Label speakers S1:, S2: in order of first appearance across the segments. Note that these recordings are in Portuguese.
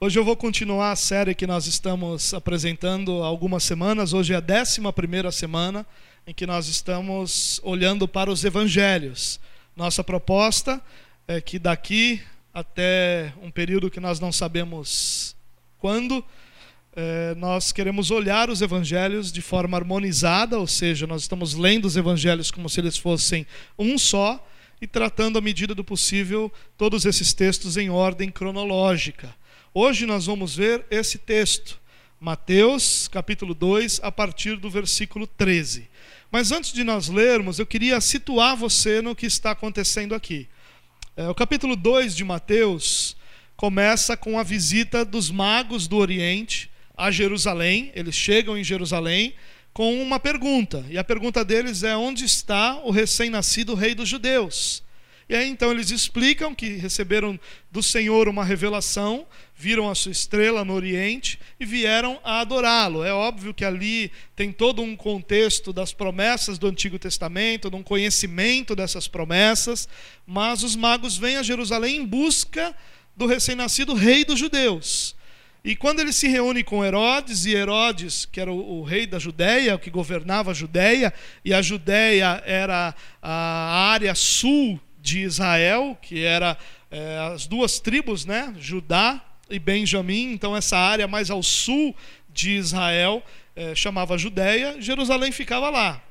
S1: Hoje eu vou continuar a série que nós estamos apresentando há algumas semanas. Hoje é a 11 semana em que nós estamos olhando para os evangelhos. Nossa proposta é que daqui até um período que nós não sabemos quando, é, nós queremos olhar os evangelhos de forma harmonizada, ou seja, nós estamos lendo os evangelhos como se eles fossem um só e tratando à medida do possível todos esses textos em ordem cronológica. Hoje nós vamos ver esse texto, Mateus capítulo 2, a partir do versículo 13. Mas antes de nós lermos, eu queria situar você no que está acontecendo aqui. É, o capítulo 2 de Mateus começa com a visita dos magos do Oriente a Jerusalém. Eles chegam em Jerusalém com uma pergunta. E a pergunta deles é: onde está o recém-nascido rei dos judeus? E aí então eles explicam que receberam do Senhor uma revelação, viram a sua estrela no Oriente e vieram a adorá-lo. É óbvio que ali tem todo um contexto das promessas do Antigo Testamento, de um conhecimento dessas promessas, mas os magos vêm a Jerusalém em busca do recém-nascido rei dos judeus. E quando ele se reúne com Herodes, e Herodes, que era o, o, rei da Judéia, que governava a Judéia, e a Judéia era a área sul de Israel, que era é, as duas tribos, né, Judá e Benjamim, então essa área mais ao sul de Israel é, chamava Judéia, Jerusalém ficava lá.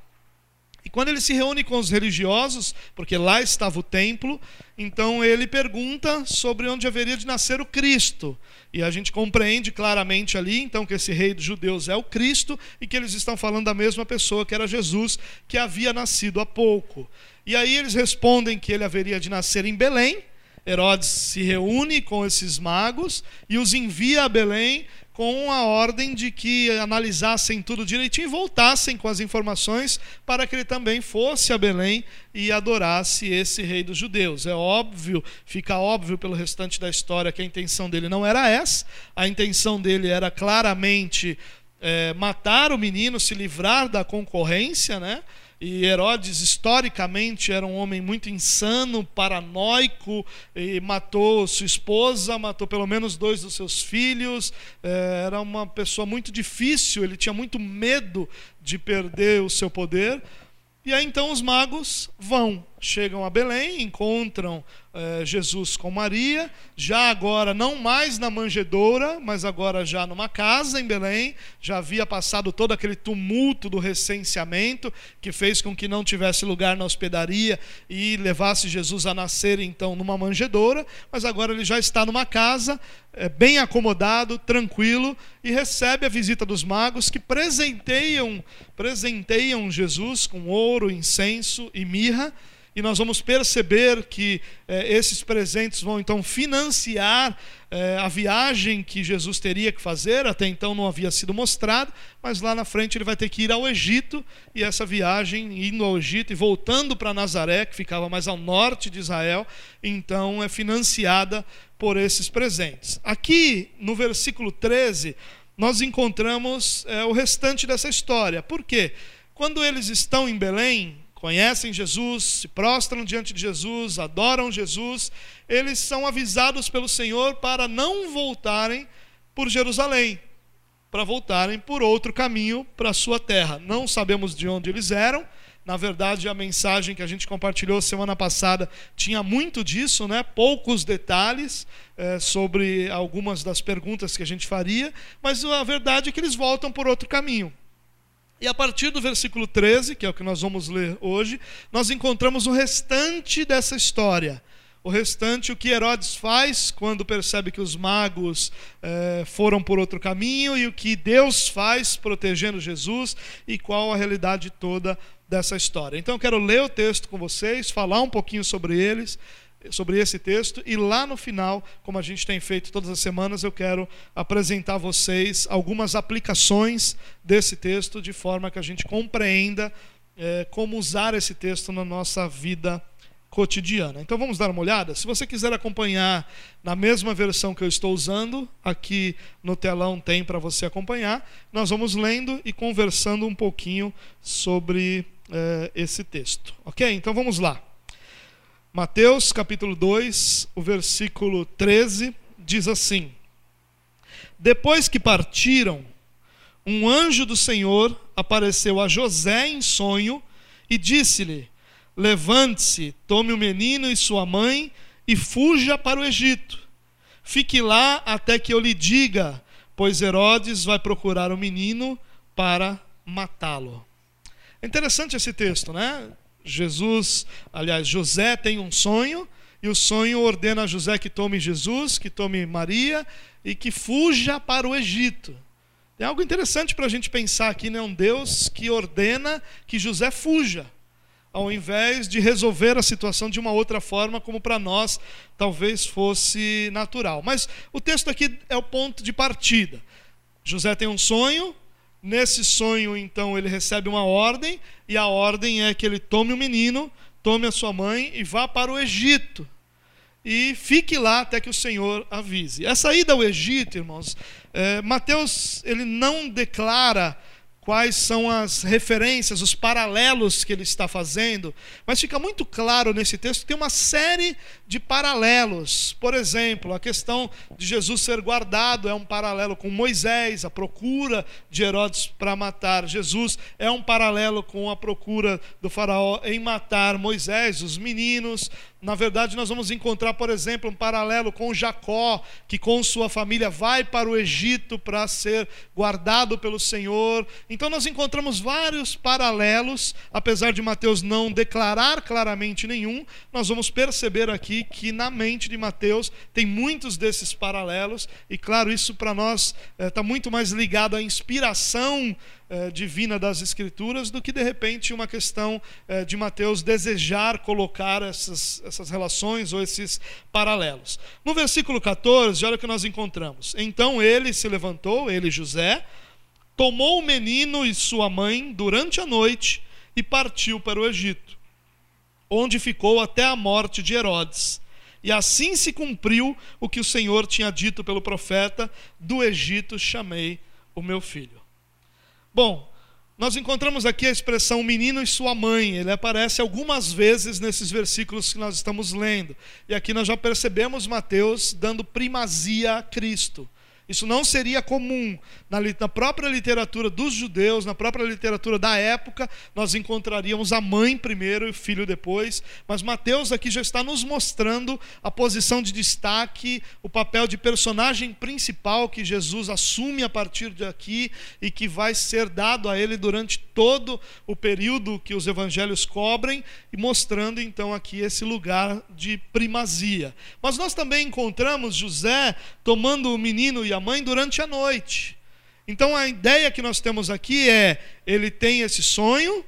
S1: Quando ele se reúne com os religiosos, porque lá estava o templo, então ele pergunta sobre onde haveria de nascer o Cristo. E a gente compreende claramente ali, então, que esse rei dos judeus é o Cristo e que eles estão falando da mesma pessoa, que era Jesus, que havia nascido há pouco. E aí eles respondem que ele haveria de nascer em Belém. Herodes se reúne com esses magos e os envia a Belém com a ordem de que analisassem tudo direitinho e voltassem com as informações para que ele também fosse a Belém e adorasse esse rei dos judeus. É óbvio, fica óbvio pelo restante da história que a intenção dele não era essa, a intenção dele era claramente é, matar o menino, se livrar da concorrência, né? E Herodes, historicamente, era um homem muito insano, paranoico, e matou sua esposa, matou pelo menos dois dos seus filhos. É, era uma pessoa muito difícil, ele tinha muito medo de perder o seu poder. E aí então os magos vão, chegam a Belém, encontram eh, Jesus com Maria, já agora não mais na manjedoura, mas agora já numa casa em Belém. Já havia passado todo aquele tumulto do recenseamento que fez com que não tivesse lugar na hospedaria e levasse Jesus a nascer então numa manjedoura, mas agora ele já está numa casa, eh, bem acomodado, tranquilo e recebe a visita dos magos que presenteiam, presenteiam Jesus com ouro, incenso e mirra e nós vamos perceber que eh, esses presentes vão então financiar eh, a viagem que Jesus teria que fazer, até então não havia sido mostrado, mas lá na frente ele vai ter que ir ao Egito, e essa viagem, indo ao Egito e voltando para Nazaré, que ficava mais ao norte de Israel, então é financiada por esses presentes. Aqui no versículo 13, nós encontramos eh, o restante dessa história. Por quê? Quando eles estão em Belém, conhecem Jesus, se prostram diante de Jesus, adoram Jesus, eles são avisados pelo Senhor para não voltarem por Jerusalém, para voltarem por outro caminho para a sua terra. Não sabemos de onde eles eram. Na verdade, a mensagem que a gente compartilhou semana passada tinha muito disso, né? poucos detalhes é, sobre algumas das perguntas que a gente faria, mas a verdade é que eles voltam por outro caminho. E a partir do versículo 13, que é o que nós vamos ler hoje, nós encontramos o restante dessa história. O restante, o que Herodes faz quando percebe que os magos eh, foram por outro caminho e o que Deus faz protegendo Jesus e qual a realidade toda dessa história. Então eu quero ler o texto com vocês, falar um pouquinho sobre eles sobre esse texto e lá no final, como a gente tem feito todas as semanas, eu quero apresentar a vocês algumas aplicações desse texto de forma que a gente compreenda é, como usar esse texto na nossa vida cotidiana. Então vamos dar uma olhada. Se você quiser acompanhar na mesma versão que eu estou usando, aqui no telão tem para você acompanhar. Nós vamos lendo e conversando um pouquinho sobre é, esse texto. Ok? Então vamos lá. Mateus capítulo 2, o versículo 13 diz assim: Depois que partiram, um anjo do Senhor apareceu a José em sonho e disse-lhe: Levante-se, tome o menino e sua mãe e fuja para o Egito. Fique lá até que eu lhe diga, pois Herodes vai procurar o menino para matá-lo. É interessante esse texto, né? Jesus, aliás, José tem um sonho e o sonho ordena a José que tome Jesus, que tome Maria e que fuja para o Egito. Tem algo interessante para a gente pensar aqui, né? Um Deus que ordena que José fuja ao invés de resolver a situação de uma outra forma, como para nós talvez fosse natural. Mas o texto aqui é o ponto de partida. José tem um sonho, nesse sonho, então, ele recebe uma ordem, e a ordem é que ele tome o menino, tome a sua mãe e vá para o Egito. E fique lá até que o Senhor avise. Essa ida ao Egito, irmãos, é, Mateus ele não declara quais são as referências, os paralelos que ele está fazendo, mas fica muito claro nesse texto que tem uma série de paralelos. Por exemplo, a questão de Jesus ser guardado é um paralelo com Moisés, a procura de Herodes para matar Jesus é um paralelo com a procura do faraó em matar Moisés, os meninos. Na verdade, nós vamos encontrar, por exemplo, um paralelo com Jacó, que com sua família vai para o Egito para ser guardado pelo Senhor. Então, nós encontramos vários paralelos, apesar de Mateus não declarar claramente nenhum, nós vamos perceber aqui que na mente de Mateus tem muitos desses paralelos, e claro, isso para nós está eh, muito mais ligado à inspiração eh, divina das Escrituras do que de repente uma questão eh, de Mateus desejar colocar essas, essas relações ou esses paralelos. No versículo 14, olha o que nós encontramos. Então ele se levantou, ele José, tomou o menino e sua mãe durante a noite e partiu para o Egito, onde ficou até a morte de Herodes. E assim se cumpriu o que o Senhor tinha dito pelo profeta: do Egito chamei o meu filho. Bom, nós encontramos aqui a expressão menino e sua mãe. Ele aparece algumas vezes nesses versículos que nós estamos lendo. E aqui nós já percebemos Mateus dando primazia a Cristo. Isso não seria comum. Na, na, própria literatura dos judeus, na própria literatura da época, nós encontraríamos a mãe primeiro e o filho depois. Mas Mateus aqui já está nos mostrando a posição de destaque, o papel de personagem principal que Jesus assume a partir de aqui e que vai ser dado a ele durante todo o período que os evangelhos cobrem, e mostrando então aqui esse lugar de primazia. Mas nós também encontramos José tomando o menino e a mãe durante a noite. Então a ideia que nós temos aqui é: ele tem esse sonho,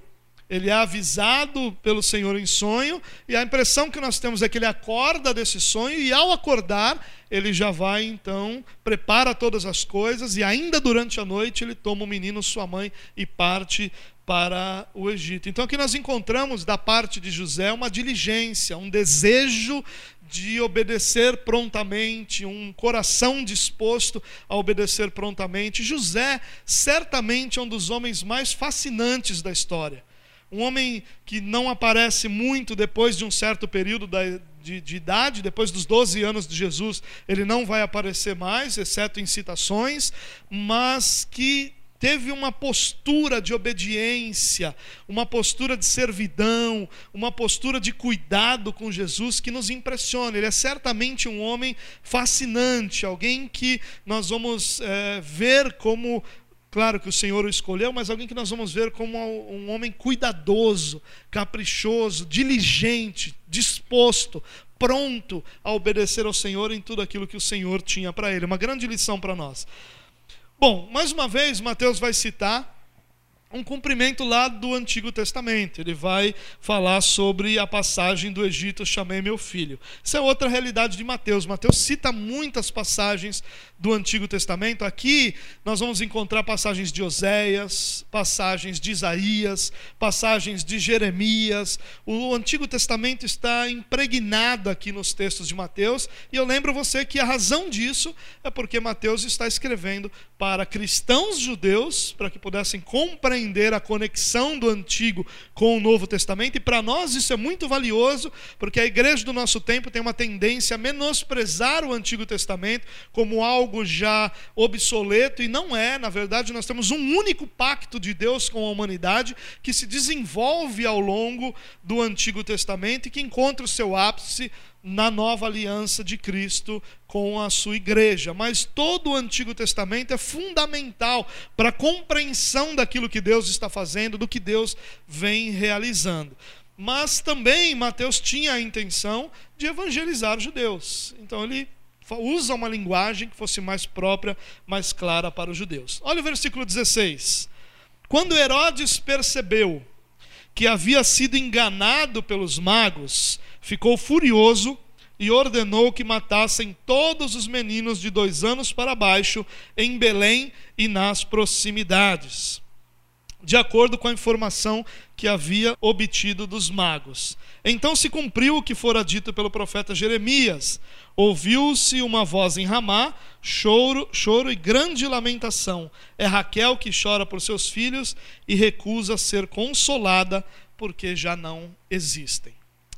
S1: ele é avisado pelo Senhor em sonho, e a impressão que nós temos é que ele acorda desse sonho, e ao acordar, ele já vai então, prepara todas as coisas, e ainda durante a noite ele toma o menino, sua mãe, e parte para o Egito. Então aqui nós encontramos da parte de José uma diligência, um desejo de obedecer prontamente, um coração disposto a obedecer prontamente. José certamente é um dos homens mais fascinantes da história. Um homem que não aparece muito depois de um certo período da, de, de, idade, depois dos 12 anos de Jesus, ele não vai aparecer mais, exceto em citações, mas que teve uma postura de obediência, uma postura de servidão, uma postura de cuidado com Jesus que nos impressiona. Ele é certamente um homem fascinante, alguém que nós vamos é, ver como Claro que o Senhor o escolheu, mas alguém que nós vamos ver como um homem cuidadoso, caprichoso, diligente, disposto, pronto a obedecer ao Senhor em tudo aquilo que o Senhor tinha para ele. Uma grande lição para nós. Bom, mais uma vez, Mateus vai citar um cumprimento lá do Antigo Testamento. Ele vai falar sobre a passagem do Egito, chamei meu filho. Isso é outra realidade de Mateus. Mateus cita muitas passagens do Antigo Testamento. Aqui nós vamos encontrar passagens de Oséias, passagens de Isaías, passagens de Jeremias. O Antigo Testamento está impregnado aqui nos textos de Mateus, e eu lembro você que a razão disso é porque Mateus está escrevendo para cristãos judeus, para que pudessem compreender compreender a conexão do Antigo com o Novo Testamento, e para nós isso é muito valioso, porque a igreja do nosso tempo tem uma tendência a menosprezar o Antigo Testamento como algo já obsoleto, e não é, na verdade, nós temos um único pacto de Deus com a humanidade que se desenvolve ao longo do Antigo Testamento e que encontra o seu ápice na nova aliança de Cristo com a sua igreja. Mas todo o Antigo Testamento é fundamental para a compreensão daquilo que Deus está fazendo, do que Deus vem realizando. Mas também Mateus tinha a intenção de evangelizar os judeus. Então ele usa uma linguagem que fosse mais própria, mais clara para os judeus. Olha o versículo 16. Quando Herodes percebeu que havia sido enganado pelos magos, ficou furioso e ordenou que matassem todos os meninos de dois anos para baixo em Belém e nas proximidades, de acordo com a informação que havia obtido dos magos. Então se cumpriu o que fora dito pelo profeta Jeremias. Ouviu-se uma voz em Ramá, choro, choro e grande lamentação. É Raquel que chora por seus filhos e recusa ser consolada porque já não existem.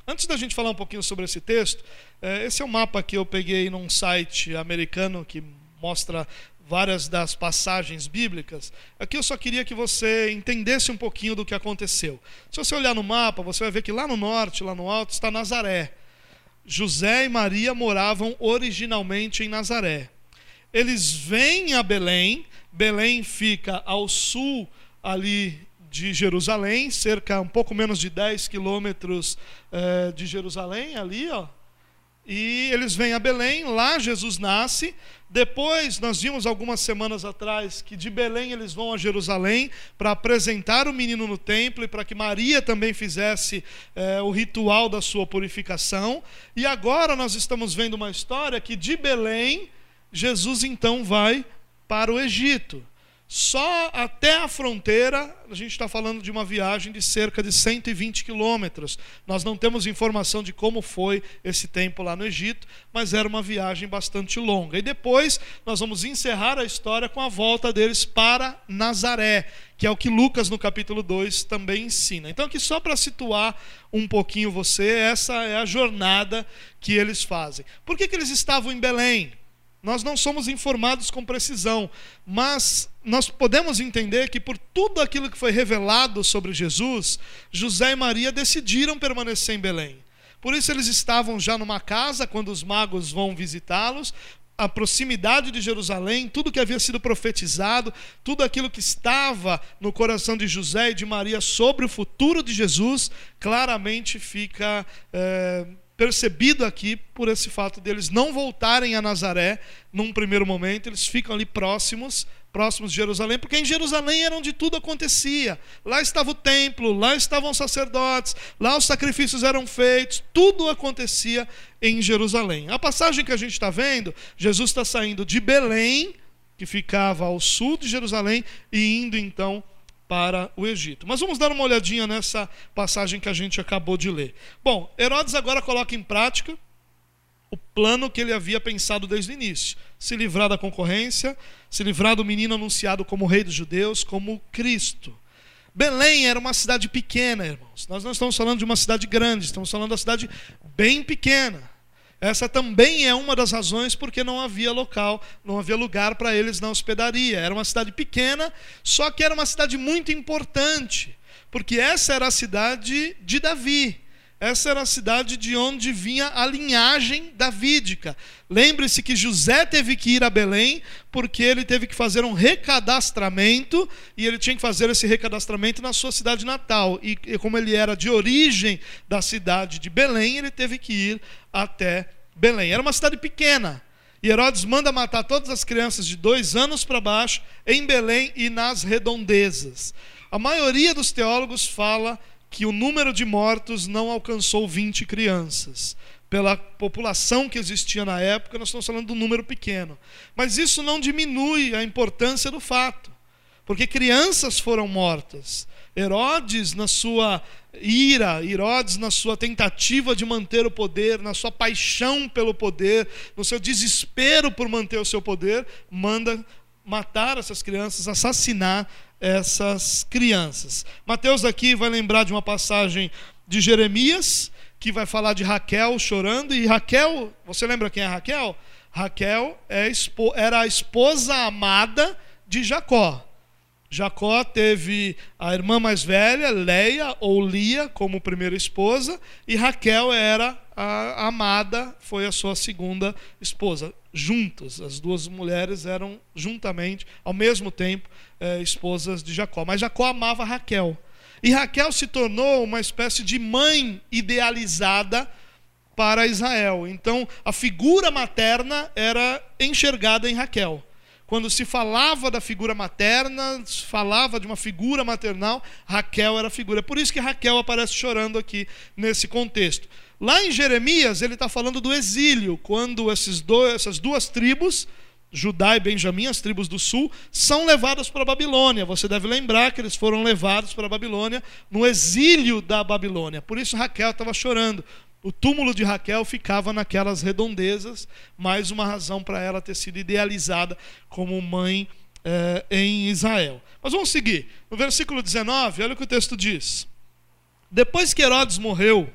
S1: Antes da gente falar um pouquinho sobre esse texto, é, esse é um mapa que eu peguei num site americano que mostra várias das passagens bíblicas. Aqui eu só queria que você entendesse um pouquinho do que aconteceu. Se você olhar no mapa, você vai ver que lá no norte, lá no alto, está Nazaré. José e Maria moravam originalmente em Nazaré. Eles vêm a Belém, Belém fica ao sul ali de Jerusalém, cerca um pouco menos de 10 quilômetros eh, de Jerusalém, ali, ó. E eles vêm a Belém, lá Jesus nasce. Depois, nós vimos algumas semanas atrás que de Belém eles vão a Jerusalém para apresentar o menino no templo e para que Maria também fizesse eh, o ritual da sua purificação. E agora nós estamos vendo uma história que de Belém, Jesus então vai para o Egito. Só até a fronteira, a gente está falando de uma viagem de cerca de 120 quilômetros. Nós não temos informação de como foi esse tempo lá no Egito, mas era uma viagem bastante longa. E depois nós vamos encerrar a história com a volta deles para Nazaré, que é o que Lucas no capítulo 2 também ensina. Então, aqui só para situar um pouquinho você, essa é a jornada que eles fazem. Por que, que eles estavam em Belém? Nós não somos informados com precisão, mas nós podemos entender que por tudo aquilo que foi revelado sobre Jesus, José e Maria decidiram permanecer em Belém. Por isso eles estavam já numa casa quando os magos vão visitá-los, a proximidade de Jerusalém, tudo que havia sido profetizado, tudo aquilo que estava no coração de José e de Maria sobre o futuro de Jesus, claramente fica. É, percebido aqui por esse fato deles não voltarem a Nazaré num primeiro momento, eles ficam ali próximos, próximos de Jerusalém, porque em Jerusalém era onde tudo acontecia. Lá estava o templo, lá estavam os sacerdotes, lá os sacrifícios eram feitos, tudo acontecia em Jerusalém. A passagem que a gente está vendo, Jesus está saindo de Belém, que ficava ao sul de Jerusalém, e indo então para o Egito. Mas vamos dar uma olhadinha nessa passagem que a gente acabou de ler. Bom, Herodes agora coloca em prática o plano que ele havia pensado desde o início: se livrar da concorrência, se livrar do menino anunciado como rei dos judeus, como Cristo. Belém era uma cidade pequena, irmãos. Nós não estamos falando de uma cidade grande, estamos falando da cidade bem pequena. Essa também é uma das razões porque não havia local, não havia lugar para eles na hospedaria. Era uma cidade pequena, só que era uma cidade muito importante, porque essa era a cidade de Davi. Essa era a cidade de onde vinha a linhagem davídica. Lembre-se que José teve que ir a Belém porque ele teve que fazer um recadastramento e ele tinha que fazer esse recadastramento na sua cidade natal. E, como ele era de origem da cidade de Belém, ele teve que ir até Belém. Era uma cidade pequena. E Herodes manda matar todas as crianças de dois anos para baixo em Belém e nas redondezas. A maioria dos teólogos fala que o número de mortos não alcançou 20 crianças. Pela população que existia na época, nós estamos falando de um número pequeno. Mas isso não diminui a importância do fato, porque crianças foram mortas. Herodes, na sua ira, Herodes, na sua tentativa de manter o poder, na sua paixão pelo poder, no seu desespero por manter o seu poder, manda matar essas crianças, assassinar essas crianças. Mateus aqui vai lembrar de uma passagem de Jeremias, que vai falar de Raquel chorando, e Raquel, você lembra quem é Raquel? Raquel é, era a esposa amada de Jacó. Jacó teve a irmã mais velha, Leia ou Lia, como primeira esposa, e Raquel era a amada, foi a sua segunda esposa. Juntos, as duas mulheres eram juntamente, ao mesmo tempo, eh, esposas de Jacó. Mas Jacó amava Raquel. E Raquel se tornou uma espécie de mãe idealizada para Israel. Então, a figura materna era enxergada em Raquel. Quando se falava da figura materna, se falava de uma figura maternal, Raquel era a figura. Por isso que Raquel aparece chorando aqui nesse contexto. Lá em Jeremias, ele está falando do exílio, quando esses dois, essas duas tribos, Judá e Benjamim, as tribos do sul, são levadas para a Babilônia. Você deve lembrar que eles foram levados para a Babilônia no exílio da Babilônia. Por isso Raquel estava chorando, o túmulo de Raquel ficava naquelas redondezas, mais uma razão para ela ter sido idealizada como mãe eh, em Israel. Mas vamos seguir. No versículo 19, olha o que o texto diz. Depois que Herodes morreu,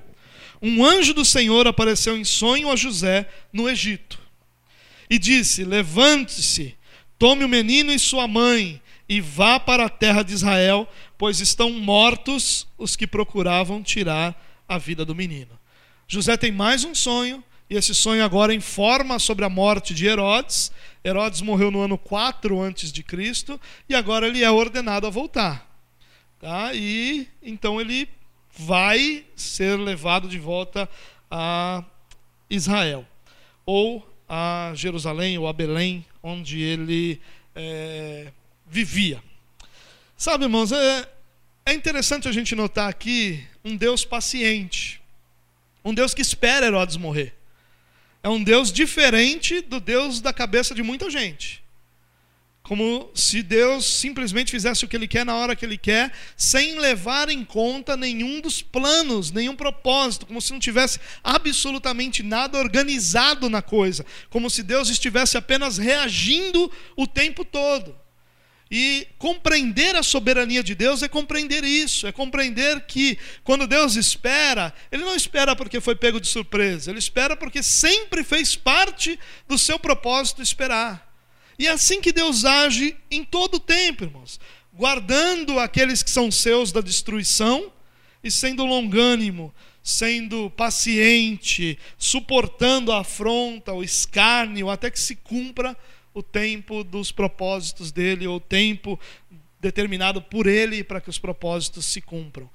S1: um anjo do Senhor apareceu em sonho a José no Egito e disse: Levante-se, tome o menino e sua mãe e vá para a terra de Israel, pois estão mortos os que procuravam tirar a vida do menino. José tem mais um sonho, e esse sonho agora informa sobre a morte de Herodes. Herodes morreu no ano 4 antes de Cristo e agora ele é ordenado a voltar. Tá? E então ele vai ser levado de volta a Israel ou a Jerusalém ou a Belém, onde ele é, vivia. Sabe, irmãos, é, é interessante a gente notar aqui um Deus paciente. Um Deus que espera Herodes morrer. É um Deus diferente do Deus da cabeça de muita gente. Como se Deus simplesmente fizesse o que Ele quer na hora que Ele quer, sem levar em conta nenhum dos planos, nenhum propósito, como se não tivesse absolutamente nada organizado na coisa, como se Deus estivesse apenas reagindo o tempo todo. E compreender a soberania de Deus é compreender isso, é compreender que quando Deus espera, Ele não espera porque foi pego de surpresa, Ele espera porque sempre fez parte do seu propósito esperar. E é assim que Deus age em todo o tempo, irmãos, guardando aqueles que são seus da destruição e sendo longânimo, sendo paciente, suportando a afronta, o escárnio, até que se cumpra o tempo dos propósitos dele, ou o tempo determinado por ele para que os propósitos se cumpram.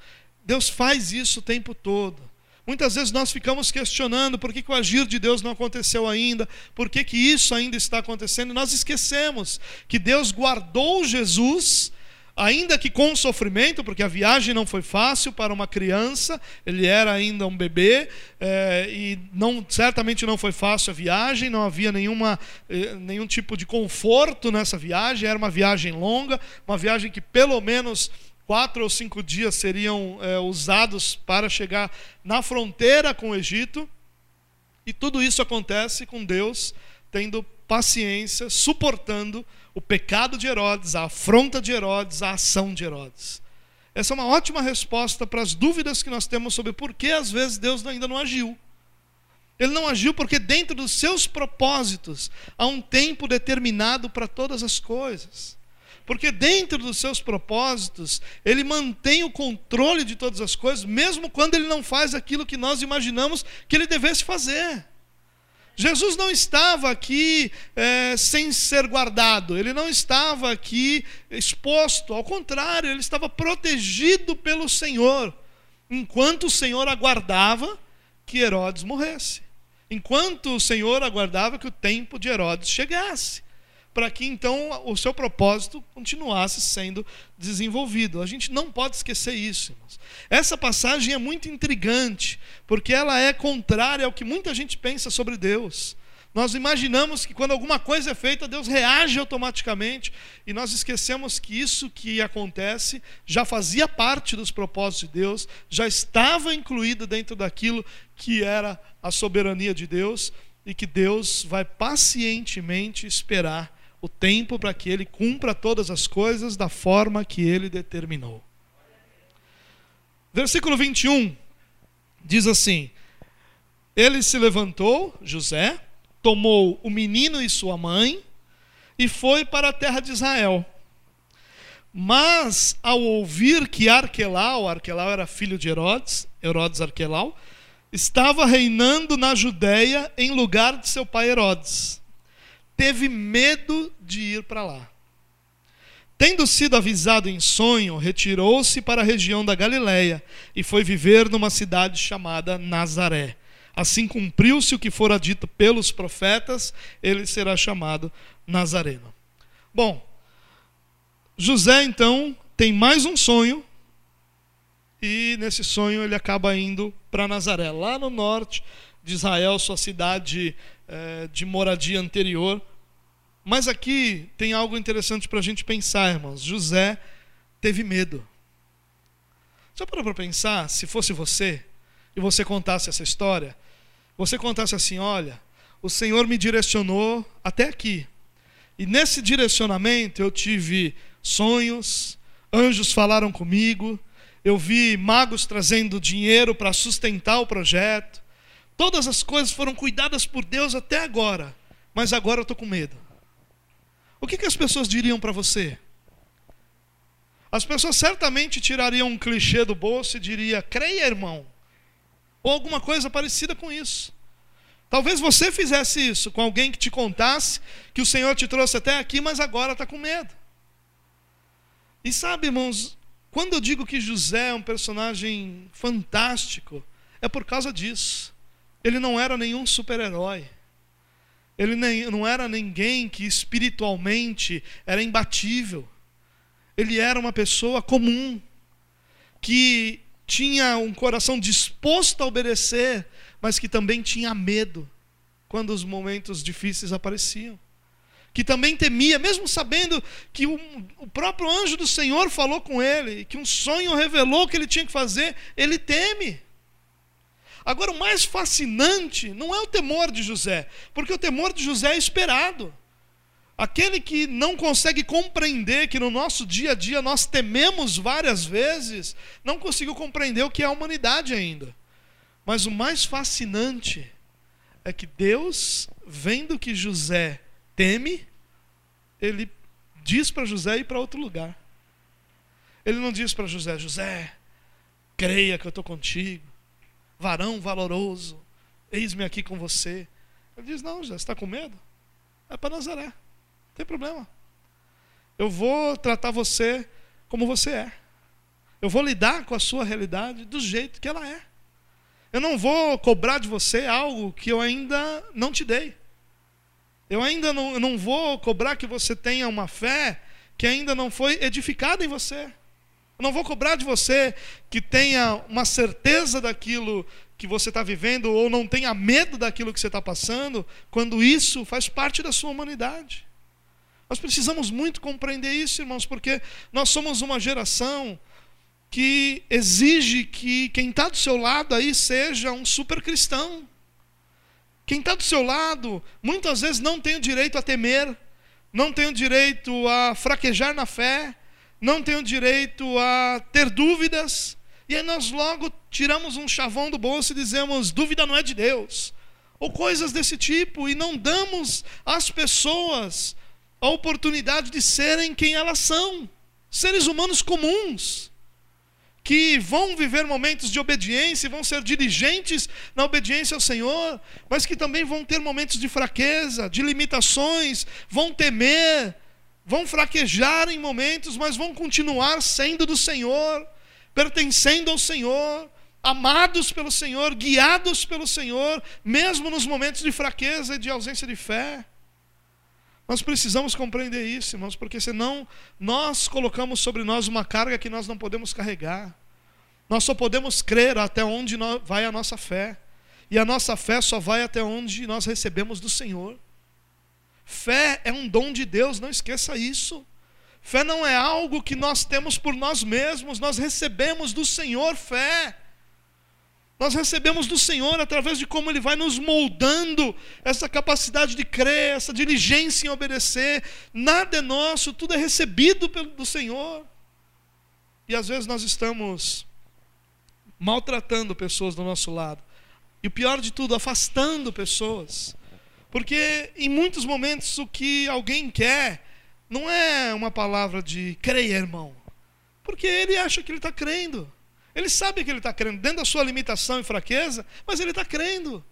S1: Deus faz isso o tempo todo. Muitas vezes nós ficamos questionando por que, que, o agir de Deus não aconteceu ainda, por que, que isso ainda está acontecendo, e nós esquecemos que Deus guardou Jesus ainda que com sofrimento, porque a viagem não foi fácil para uma criança, ele era ainda um bebê, é, e não, certamente não foi fácil a viagem, não havia nenhuma, eh, nenhum tipo de conforto nessa viagem, era uma viagem longa, uma viagem que pelo menos quatro ou cinco dias seriam é, usados para chegar na fronteira com o Egito, e tudo isso acontece com Deus tendo paciência, suportando o pecado de Herodes, a afronta de Herodes, a ação de Herodes. Essa é uma ótima resposta para as dúvidas que nós temos sobre por que às vezes Deus ainda não agiu. Ele não agiu porque dentro dos seus propósitos há um tempo determinado para todas as coisas. Porque dentro dos seus propósitos, ele mantém o controle de todas as coisas, mesmo quando ele não faz aquilo que nós imaginamos que ele devesse fazer. Jesus não estava aqui é, sem ser guardado, ele não estava aqui exposto, ao contrário, ele estava protegido pelo Senhor, enquanto o Senhor aguardava que Herodes morresse, enquanto o Senhor aguardava que o tempo de Herodes chegasse para que então o seu propósito continuasse sendo desenvolvido. A gente não pode esquecer isso, irmãos. Essa passagem é muito intrigante, porque ela é contrária ao que muita gente pensa sobre Deus. Nós imaginamos que quando alguma coisa é feita, Deus reage automaticamente, e nós esquecemos que isso que acontece já fazia parte dos propósitos de Deus, já estava incluído dentro daquilo que era a soberania de Deus, e que Deus vai pacientemente esperar o tempo para que ele cumpra todas as coisas da forma que ele determinou. Versículo 21 diz assim: Ele se levantou, José, tomou o menino e sua mãe e foi para a terra de Israel. Mas ao ouvir que Arquelau, Arquelau era filho de Herodes, Herodes Arquelau, estava reinando na Judéia em lugar de seu pai Herodes, teve medo de ir para lá. Tendo sido avisado em sonho, retirou-se para a região da Galiléia e foi viver numa cidade chamada Nazaré. Assim cumpriu-se o que fora dito pelos profetas, ele será chamado Nazareno. Bom, José então tem mais um sonho e nesse sonho ele acaba indo para Nazaré, lá no norte de Israel, sua cidade é, de moradia anterior. Mas aqui tem algo interessante para a gente pensar, irmãos. José teve medo. Só para para pensar, se fosse você e você contasse essa história, você contasse assim: olha, o Senhor me direcionou até aqui. E nesse direcionamento eu tive sonhos, anjos falaram comigo, eu vi magos trazendo dinheiro para sustentar o projeto. Todas as coisas foram cuidadas por Deus até agora, mas agora eu estou com medo. O que, que as pessoas diriam para você? As pessoas certamente tirariam um clichê do bolso e diria: creia, irmão. Ou alguma coisa parecida com isso. Talvez você fizesse isso com alguém que te contasse que o Senhor te trouxe até aqui, mas agora está com medo. E sabe, irmãos, quando eu digo que José é um personagem fantástico, é por causa disso. Ele não era nenhum super-herói. Ele nem, não era ninguém que espiritualmente era imbatível. Ele era uma pessoa comum, que tinha um coração disposto a obedecer, mas que também tinha medo quando os momentos difíceis apareciam que também temia, mesmo sabendo que o, o próprio anjo do Senhor falou com ele, que um sonho revelou o que ele tinha que fazer, ele teme. Agora, o mais fascinante não é o temor de José, porque o temor de José é esperado. Aquele que não consegue compreender que no nosso dia a dia nós tememos várias vezes, não conseguiu compreender o que é a humanidade ainda. Mas o mais fascinante é que Deus, vendo que José teme, ele diz para José ir para outro lugar. Ele não diz para José: José, creia que eu estou contigo, varão valoroso, eis-me aqui com você. Ele diz: Não, você está com medo? É para Nazaré, não tem problema. Eu vou tratar você como você é. Eu vou lidar com a sua realidade do jeito que ela é. Eu não vou cobrar de você algo que eu ainda não te dei. Eu ainda não, não vou cobrar que você tenha uma fé que ainda não foi edificada em você. Eu não vou cobrar de você que tenha uma certeza daquilo que você está vivendo ou não tenha medo daquilo que você está passando, quando isso faz parte da sua humanidade. Nós precisamos muito compreender isso, irmãos, porque nós somos uma geração que exige que quem está do seu lado aí seja um super cristão. Quem está do seu lado, muitas vezes não tem o direito a temer, não tem o direito a fraquejar na fé, não tem o direito a ter dúvidas. E aí nós logo tiramos um chavão do bolso e dizemos: dúvida não é de Deus. Ou coisas desse tipo, e não damos às pessoas a oportunidade de serem quem elas são seres humanos comuns que vão viver momentos de obediência, vão ser dirigentes na obediência ao Senhor, mas que também vão ter momentos de fraqueza, de limitações, vão temer, vão fraquejar em momentos, mas vão continuar sendo do Senhor, pertencendo ao Senhor, amados pelo Senhor, guiados pelo Senhor, mesmo nos momentos de fraqueza e de ausência de fé. Nós precisamos compreender isso, irmãos, porque senão nós colocamos sobre nós uma carga que nós não podemos carregar. Nós só podemos crer até onde vai a nossa fé. E a nossa fé só vai até onde nós recebemos do Senhor. Fé é um dom de Deus, não esqueça isso. Fé não é algo que nós temos por nós mesmos, nós recebemos do Senhor fé. Nós recebemos do Senhor através de como Ele vai nos moldando essa capacidade de crer, essa diligência em obedecer. Nada é nosso, tudo é recebido do Senhor. E às vezes nós estamos maltratando pessoas do nosso lado. E o pior de tudo, afastando pessoas. Porque em muitos momentos o que alguém quer não é uma palavra de creia, irmão. Porque ele acha que ele está crendo. Ele sabe que ele está crendo, dentro da sua limitação e fraqueza, mas ele está crendo.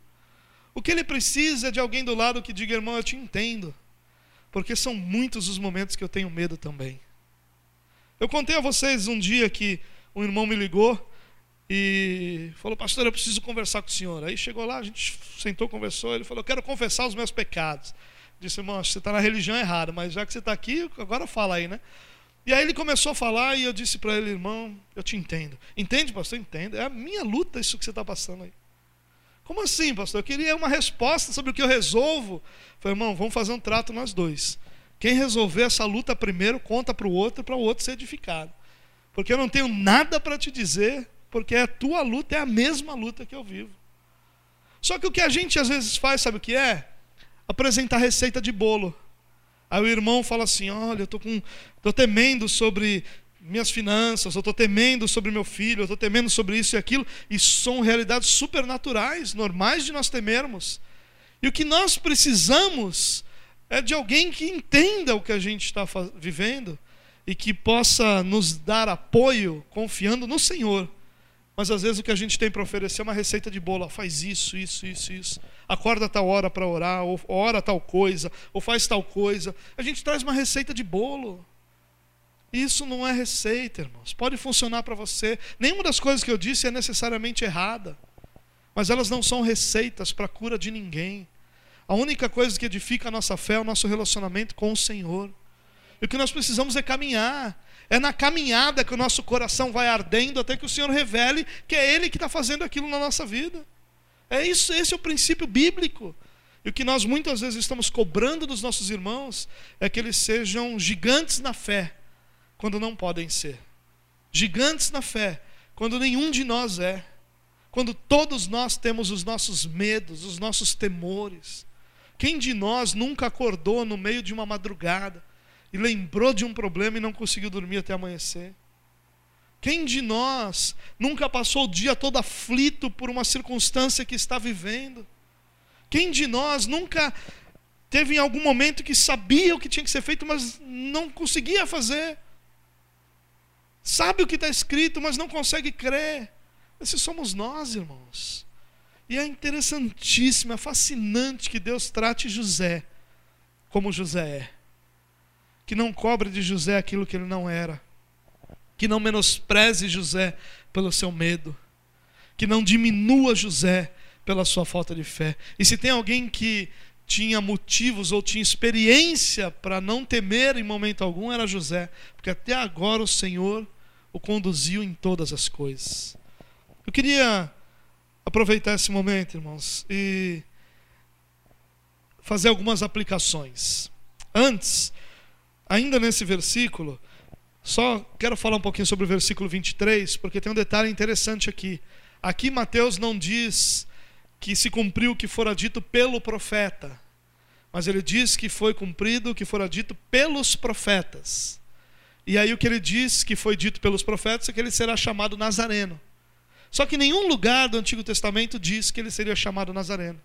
S1: O que ele precisa é de alguém do lado que diga, irmão, eu te entendo. Porque são muitos os momentos que eu tenho medo também. Eu contei a vocês um dia que um irmão me ligou e falou, pastor, eu preciso conversar com o senhor. Aí chegou lá, a gente sentou, conversou, ele falou, eu quero confessar os meus pecados. Disse, irmão, você está na religião errada, mas já que você está aqui, agora fala aí, né? E aí ele começou a falar e eu disse para ele, irmão, eu te entendo. Entende, pastor? Entendo. É a minha luta isso que você está passando aí. Como assim, pastor? Eu queria uma resposta sobre o que eu resolvo. Falei, irmão, vamos fazer um trato nós dois. Quem resolver essa luta primeiro, conta para o outro, para o outro ser edificado. Porque eu não tenho nada para te dizer, porque a tua luta é a mesma luta que eu vivo. Só que o que a gente às vezes faz, sabe o que é? Apresentar receita de bolo. Aí o irmão fala assim: Olha, eu estou com, tô temendo sobre minhas finanças, eu estou temendo sobre meu filho, eu estou temendo sobre isso e aquilo, e são realidades supernaturais, normais de nós temermos. E o que nós precisamos é de alguém que entenda o que a gente está vivendo e que possa nos dar apoio confiando no Senhor. Mas às vezes o que a gente tem para oferecer é uma receita de bolo, faz isso, isso, isso, isso acorda tal hora para orar, ou ora tal coisa, ou faz tal coisa. A gente traz uma receita de bolo. Isso não é receita, irmãos. Pode funcionar para você. Nenhuma das coisas que eu disse é necessariamente errada. Mas elas não são receitas para a cura de ninguém. A única coisa que edifica a nossa fé é o nosso relacionamento com o Senhor. E o que nós precisamos é caminhar. É na caminhada que o nosso coração vai ardendo até que o Senhor revele que é Ele que está fazendo aquilo na nossa vida. É isso, esse é o princípio bíblico. E o que nós muitas vezes estamos cobrando dos nossos irmãos é que eles sejam gigantes na fé, quando não podem ser. Gigantes na fé, quando nenhum de nós é. Quando todos nós temos os nossos medos, os nossos temores. Quem de nós nunca acordou no meio de uma madrugada e lembrou de um problema e não conseguiu dormir até amanhecer? Quem de nós nunca passou o dia todo aflito por uma circunstância que está vivendo? Quem de nós nunca teve em algum momento que sabia o que tinha que ser feito, mas não conseguia fazer? Sabe o que está escrito, mas não consegue crer? Esses somos nós, irmãos. E é interessantíssimo, é fascinante que Deus trate José como José é. Que não cobre de José aquilo que ele não era que não menospreze José pelo seu medo, que não diminua José pela sua falta de fé. E se tem alguém que tinha motivos ou tinha experiência para não temer em momento algum, era José, porque até agora o Senhor o conduziu em todas as coisas. Eu queria aproveitar esse momento, irmãos, e fazer algumas aplicações. Antes, ainda nesse versículo, só quero falar um pouquinho sobre o versículo 23, porque tem um detalhe interessante aqui. Aqui Mateus não diz que se cumpriu o que fora dito pelo profeta, mas ele diz que foi cumprido o que fora dito pelos profetas. E aí o que ele diz que foi dito pelos profetas é que ele será chamado Nazareno. Só que nenhum lugar do Antigo Testamento diz que ele seria chamado Nazareno.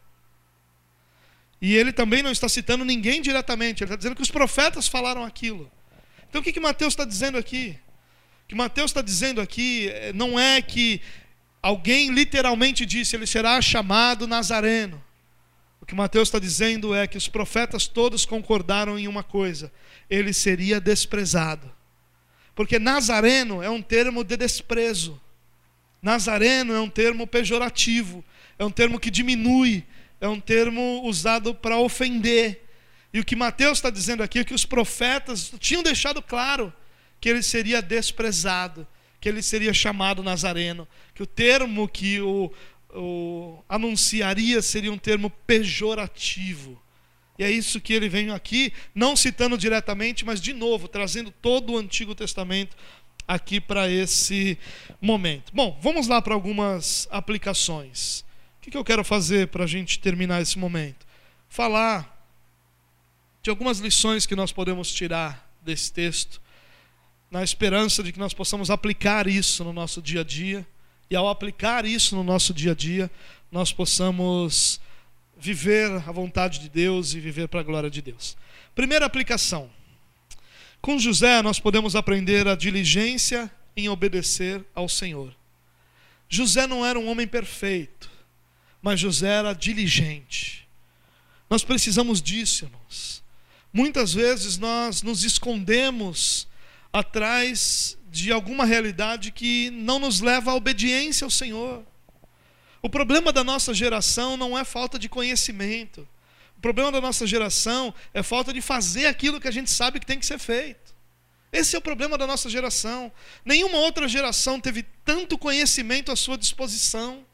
S1: E ele também não está citando ninguém diretamente, ele está dizendo que os profetas falaram aquilo. Então o que, que Mateus está dizendo aqui? O que Mateus está dizendo aqui eh, não é que alguém literalmente disse, ele será chamado Nazareno. O que Mateus está dizendo é que os profetas todos concordaram em uma coisa: ele seria desprezado. Porque Nazareno é um termo de desprezo. Nazareno é um termo pejorativo, é um termo que diminui, é um termo usado para ofender. E o que Mateus está dizendo aqui é que os profetas tinham deixado claro que ele seria desprezado, que ele seria chamado Nazareno, que o termo que o, o anunciaria seria um termo pejorativo. E é isso que ele vem aqui, não citando diretamente, mas de novo, trazendo todo o Antigo Testamento aqui para esse momento. Bom, vamos lá para algumas aplicações. O que eu quero fazer para a gente terminar esse momento? Falar de algumas lições que nós podemos tirar desse texto, na esperança de que nós possamos aplicar isso no nosso dia a dia, e ao aplicar isso no nosso dia a dia, nós possamos viver a vontade de Deus e viver para a glória de Deus. Primeira aplicação. Com José nós podemos aprender a diligência em obedecer ao Senhor. José não era um homem perfeito, mas José era diligente. Nós precisamos disso, irmãos. Muitas vezes nós nos escondemos atrás de alguma realidade que não nos leva à obediência ao Senhor. O problema da nossa geração não é falta de conhecimento. O problema da nossa geração é falta de fazer aquilo que a gente sabe que tem que ser feito. Esse é o problema da nossa geração. Nenhuma outra geração teve tanto conhecimento à sua disposição.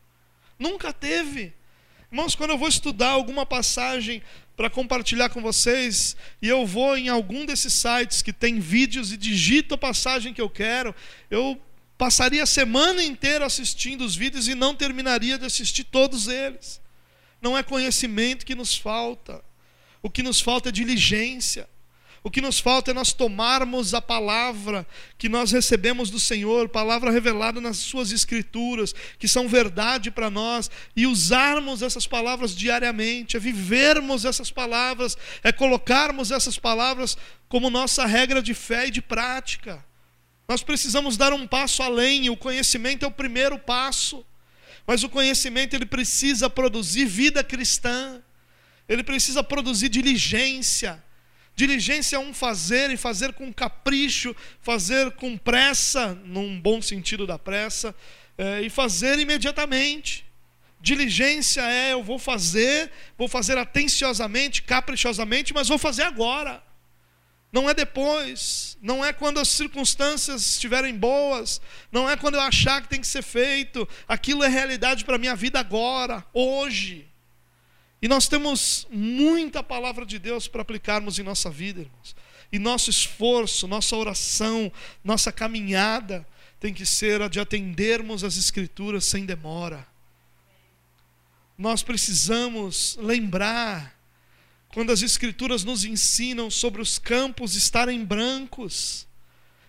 S1: Nunca teve. Irmãos, quando eu vou estudar alguma passagem para compartilhar com vocês, e eu vou em algum desses sites que tem vídeos e digito a passagem que eu quero, eu passaria a semana inteira assistindo os vídeos e não terminaria de assistir todos eles. Não é conhecimento que nos falta, o que nos falta é diligência. O que nos falta é nós tomarmos a palavra que nós recebemos do Senhor, palavra revelada nas Suas Escrituras, que são verdade para nós, e usarmos essas palavras diariamente, é vivermos essas palavras, é colocarmos essas palavras como nossa regra de fé e de prática. Nós precisamos dar um passo além, o conhecimento é o primeiro passo, mas o conhecimento ele precisa produzir vida cristã, ele precisa produzir diligência Diligência é um fazer e fazer com capricho, fazer com pressa, num bom sentido da pressa, é, e fazer imediatamente. Diligência é eu vou fazer, vou fazer atenciosamente, caprichosamente, mas vou fazer agora. Não é depois, não é quando as circunstâncias estiverem boas, não é quando eu achar que tem que ser feito. Aquilo é realidade para a minha vida agora, hoje. E nós temos muita palavra de Deus para aplicarmos em nossa vida, irmãos. E nosso esforço, nossa oração, nossa caminhada tem que ser a de atendermos as Escrituras sem demora. Nós precisamos lembrar quando as Escrituras nos ensinam sobre os campos estarem brancos,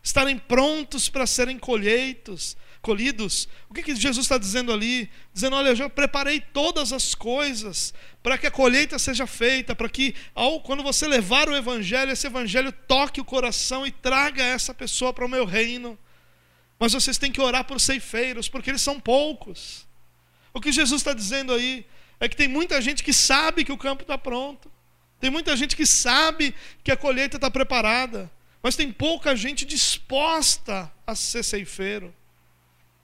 S1: estarem prontos para serem colheitos, colhidos. O que, que Jesus está dizendo ali? Dizendo: Olha, eu já preparei todas as coisas para que a colheita seja feita, para que, ao, quando você levar o Evangelho, esse Evangelho toque o coração e traga essa pessoa para o meu reino. Mas vocês têm que orar por ceifeiros, porque eles são poucos. O que Jesus está dizendo aí é que tem muita gente que sabe que o campo está pronto, tem muita gente que sabe que a colheita está preparada, mas tem pouca gente disposta a ser ceifeiro.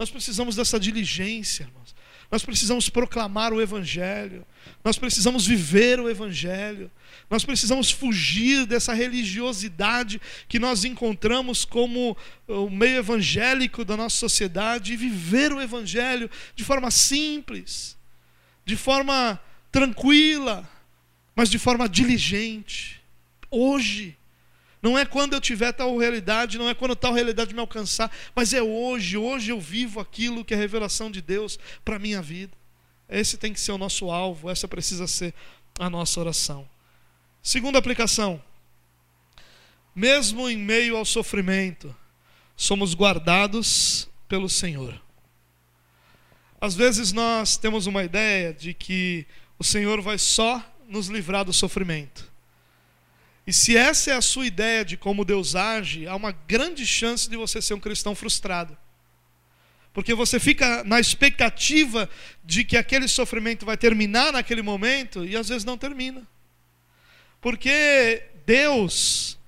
S1: Nós precisamos dessa diligência, irmãos. Nós precisamos proclamar o Evangelho. Nós precisamos viver o Evangelho. Nós precisamos fugir dessa religiosidade que nós encontramos como o meio evangélico da nossa sociedade e viver o Evangelho de forma simples, de forma tranquila, mas de forma diligente. Hoje, não é quando eu tiver tal realidade, não é quando tal realidade me alcançar, mas é hoje. Hoje eu vivo aquilo que é revelação de Deus para a minha vida. Esse tem que ser o nosso alvo, essa precisa ser a nossa oração. Segunda aplicação. Mesmo em meio ao sofrimento, somos guardados pelo Senhor. Às vezes nós temos uma ideia de que o Senhor vai só nos livrar do sofrimento. E se essa é a sua ideia de como Deus age, há uma grande chance de você ser um cristão frustrado. Porque você fica na expectativa de que aquele sofrimento vai terminar naquele momento e às vezes não termina. Porque Deus,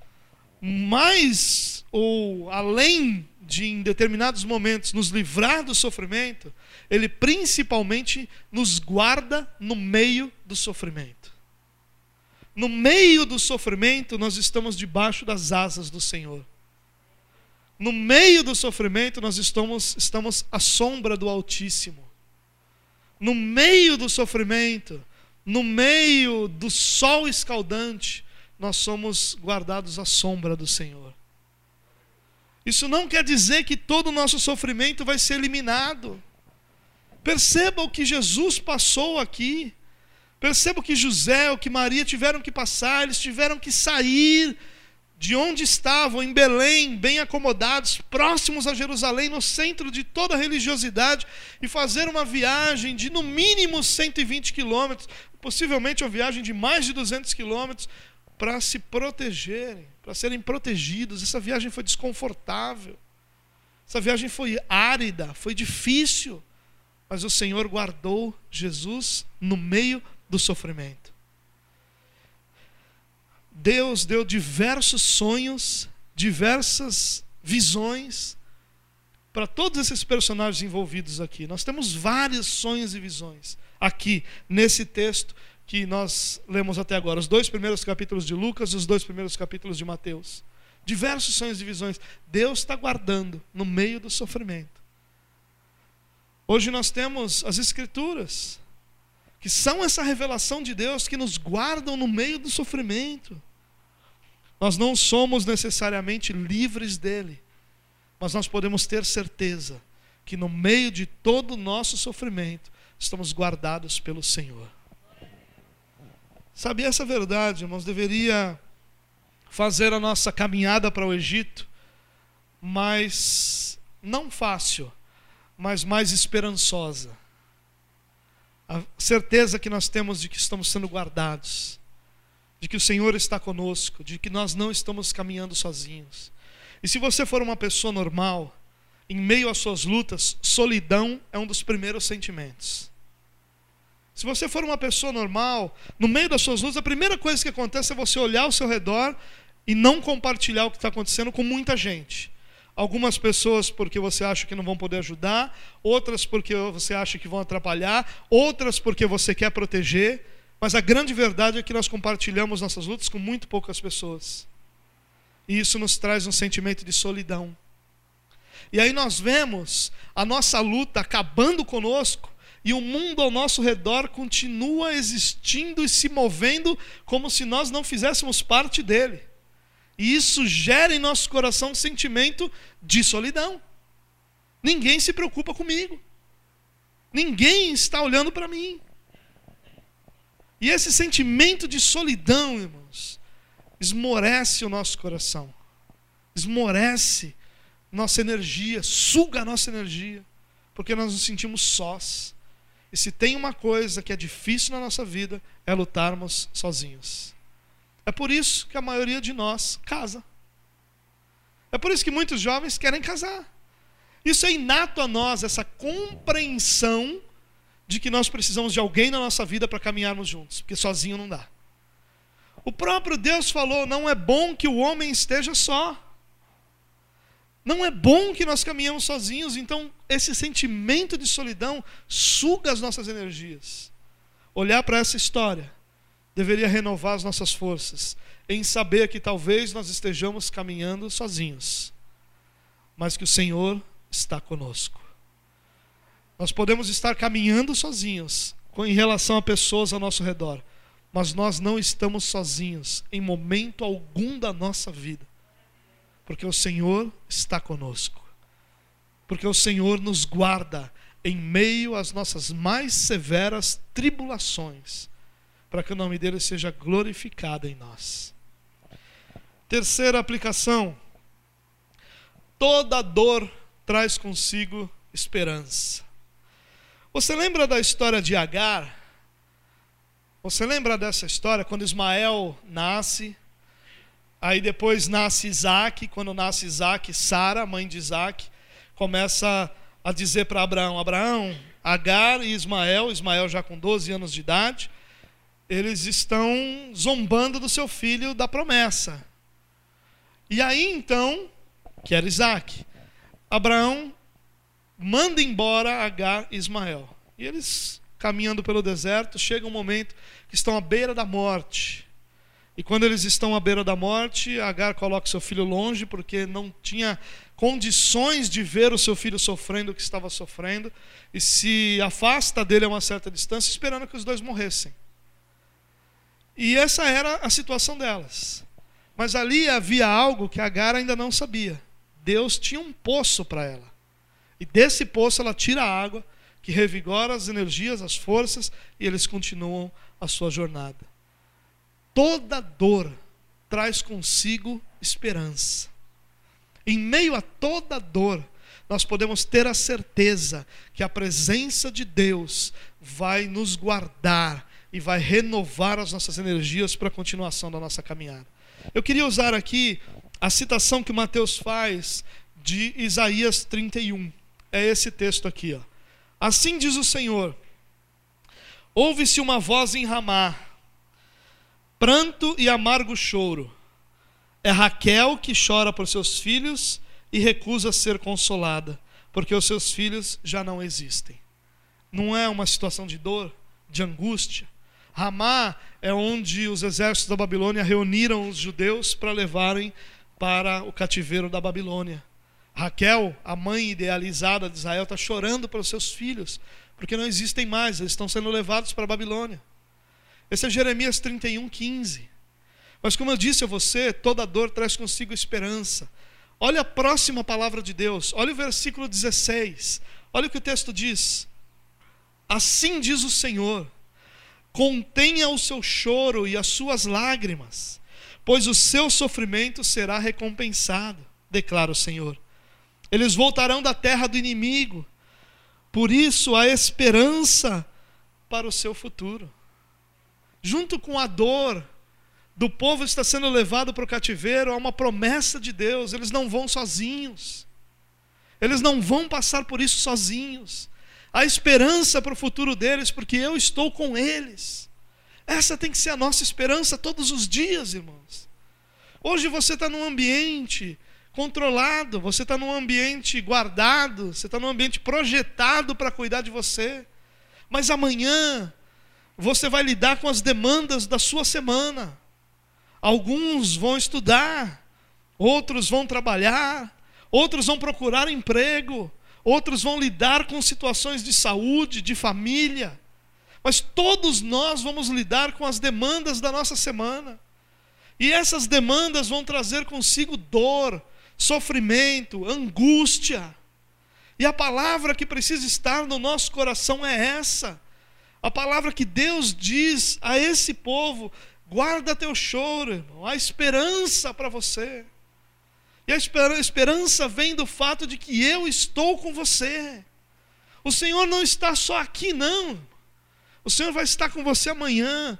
S1: mais ou além de em determinados momentos nos livrar do sofrimento, Ele principalmente nos guarda no meio do sofrimento no meio do sofrimento, nós estamos debaixo das asas do Senhor. No meio do sofrimento, nós estamos, estamos à sombra do Altíssimo. No meio do sofrimento, no meio do sol escaldante, nós somos guardados à sombra do Senhor. Isso não quer dizer que todo o nosso sofrimento vai ser eliminado. Perceba o que Jesus passou aqui. Perceba que José, o que Maria tiveram que passar, eles tiveram que sair de onde estavam, em Belém, bem acomodados, próximos a Jerusalém, no centro de toda a religiosidade, e fazer uma viagem de no mínimo 120 quilômetros, possivelmente uma viagem de mais de 200 quilômetros, para se protegerem, para serem protegidos. Essa viagem foi desconfortável, essa viagem foi árida, foi difícil, mas o Senhor guardou Jesus no meio do sofrimento. Deus deu diversos sonhos, diversas visões para todos esses personagens envolvidos aqui. Nós temos vários sonhos e visões aqui nesse texto que nós lemos até agora, os dois primeiros capítulos de Lucas e os dois primeiros capítulos de Mateus. Diversos sonhos e visões. Deus está guardando no meio do sofrimento. Hoje nós temos as Escrituras, que são essa revelação de Deus que nos guardam no meio do sofrimento. Nós não somos necessariamente livres dele, mas nós podemos ter certeza que no meio de todo o nosso sofrimento estamos guardados pelo Senhor. Sabe essa verdade, irmãos, deveria fazer a nossa caminhada para o Egito mais não fácil, mas mais esperançosa. A certeza que nós temos de que estamos sendo guardados de que o Senhor está conosco, de que nós não estamos caminhando sozinhos. E se você for uma pessoa normal, em meio às suas lutas, solidão é um dos primeiros sentimentos. Se você for uma pessoa normal, no meio das suas lutas, a primeira coisa que acontece é você olhar ao seu redor e não compartilhar o que está acontecendo com muita gente. Algumas pessoas porque você acha que não vão poder ajudar, outras porque você acha que vão atrapalhar, outras porque você quer proteger. Mas a grande verdade é que nós compartilhamos nossas lutas com muito poucas pessoas. E isso nos traz um sentimento de solidão. E aí nós vemos a nossa luta acabando conosco e o mundo ao nosso redor continua existindo e se movendo como se nós não fizéssemos parte dele. E isso gera em nosso coração um sentimento de solidão. Ninguém se preocupa comigo. Ninguém está olhando para mim. E esse sentimento de solidão, irmãos, esmorece o nosso coração, esmorece nossa energia, suga a nossa energia, porque nós nos sentimos sós. E se tem uma coisa que é difícil na nossa vida, é lutarmos sozinhos. É por isso que a maioria de nós casa. É por isso que muitos jovens querem casar. Isso é inato a nós, essa compreensão de que nós precisamos de alguém na nossa vida para caminharmos juntos, porque sozinho não dá. O próprio Deus falou: não é bom que o homem esteja só. Não é bom que nós caminhamos sozinhos, então esse sentimento de solidão suga as nossas energias. Olhar para essa história deveria renovar as nossas forças em saber que talvez nós estejamos caminhando sozinhos, mas que o Senhor está conosco. Nós podemos estar caminhando sozinhos em relação a pessoas ao nosso redor, mas nós não estamos sozinhos em momento algum da nossa vida, porque o Senhor está conosco, porque o Senhor nos guarda em meio às nossas mais severas tribulações, para que o nome dele seja glorificado em nós. Terceira aplicação: toda dor traz consigo esperança. Você lembra da história de Agar? Você lembra dessa história quando Ismael nasce? Aí depois nasce Isaac. Quando nasce Isaac, Sara, mãe de Isaac, começa a dizer para Abraão: Abraão, Agar e Ismael, Ismael já com 12 anos de idade, eles estão zombando do seu filho da promessa. E aí então, que era Isaac, Abraão manda embora Agar e Ismael. E eles, caminhando pelo deserto, chega um momento que estão à beira da morte. E quando eles estão à beira da morte, Agar coloca seu filho longe, porque não tinha condições de ver o seu filho sofrendo o que estava sofrendo, e se afasta dele a uma certa distância, esperando que os dois morressem. E essa era a situação delas. Mas ali havia algo que Agar ainda não sabia. Deus tinha um poço para ela. E desse poço ela tira a água que revigora as energias, as forças, e eles continuam a sua jornada. Toda dor traz consigo esperança. Em meio a toda dor, nós podemos ter a certeza que a presença de Deus vai nos guardar e vai renovar as nossas energias para a continuação da nossa caminhada. Eu queria usar aqui a citação que Mateus faz de Isaías 31. É esse texto aqui, ó. Assim diz o Senhor: Ouve-se uma voz em Ramá, pranto e amargo choro. É Raquel que chora por seus filhos e recusa ser consolada, porque os seus filhos já não existem. Não é uma situação de dor, de angústia. Ramá é onde os exércitos da Babilônia reuniram os judeus para levarem para o cativeiro da Babilônia. Raquel, a mãe idealizada de Israel, está chorando pelos seus filhos, porque não existem mais, eles estão sendo levados para a Babilônia. Esse é Jeremias 31, 15. Mas como eu disse a você, toda dor traz consigo esperança. Olha a próxima palavra de Deus, olha o versículo 16. Olha o que o texto diz. Assim diz o Senhor: contenha o seu choro e as suas lágrimas, pois o seu sofrimento será recompensado, declara o Senhor. Eles voltarão da terra do inimigo, por isso há esperança para o seu futuro. Junto com a dor, do povo está sendo levado para o cativeiro, há uma promessa de Deus, eles não vão sozinhos. Eles não vão passar por isso sozinhos. Há esperança para o futuro deles, porque eu estou com eles. Essa tem que ser a nossa esperança todos os dias, irmãos. Hoje você está num ambiente controlado, você está num ambiente guardado, você está num ambiente projetado para cuidar de você. Mas amanhã você vai lidar com as demandas da sua semana. Alguns vão estudar, outros vão trabalhar, outros vão procurar emprego, outros vão lidar com situações de saúde, de família. Mas todos nós vamos lidar com as demandas da nossa semana. E essas demandas vão trazer consigo dor, sofrimento, angústia. E a palavra que precisa estar no nosso coração é essa. A palavra que Deus diz a esse povo Guarda teu choro, irmão. Há esperança para você. E a esperança vem do fato de que eu estou com você. O Senhor não está só aqui, não. O Senhor vai estar com você amanhã.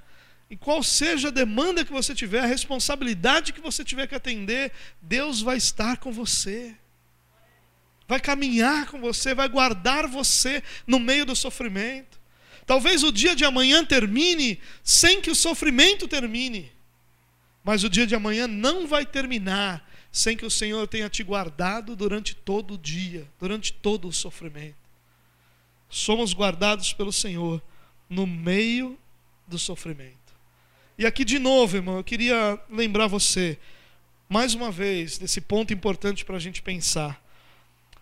S1: E qual seja a demanda que você tiver, a responsabilidade que você tiver que atender, Deus vai estar com você. Vai caminhar com você, vai guardar você no meio do sofrimento. Talvez o dia de amanhã termine sem que o sofrimento termine. Mas o dia de amanhã não vai terminar sem que o Senhor tenha te guardado durante todo o dia, durante todo o sofrimento. Somos guardados pelo Senhor no meio do sofrimento. E aqui de novo, irmão, eu queria lembrar você, mais uma vez, desse ponto importante para a gente pensar.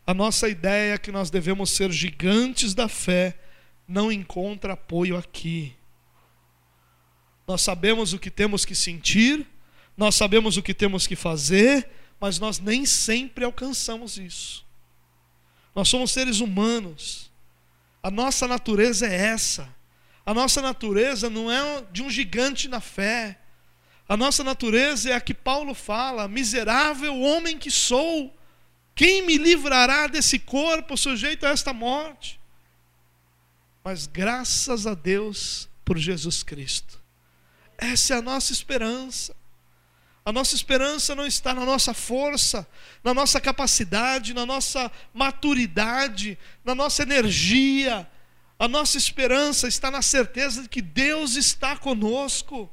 S1: A nossa ideia é que nós devemos ser gigantes da fé não encontra apoio aqui. Nós sabemos o que temos que sentir, nós sabemos o que temos que fazer, mas nós nem sempre alcançamos isso. Nós somos seres humanos. A nossa natureza é essa. A nossa natureza não é de um gigante na fé. A nossa natureza é a que Paulo fala: miserável homem que sou, quem me livrará desse corpo sujeito a esta morte? mas graças a Deus por Jesus Cristo. Essa é a nossa esperança. A nossa esperança não está na nossa força, na nossa capacidade, na nossa maturidade, na nossa energia. A nossa esperança está na certeza de que Deus está conosco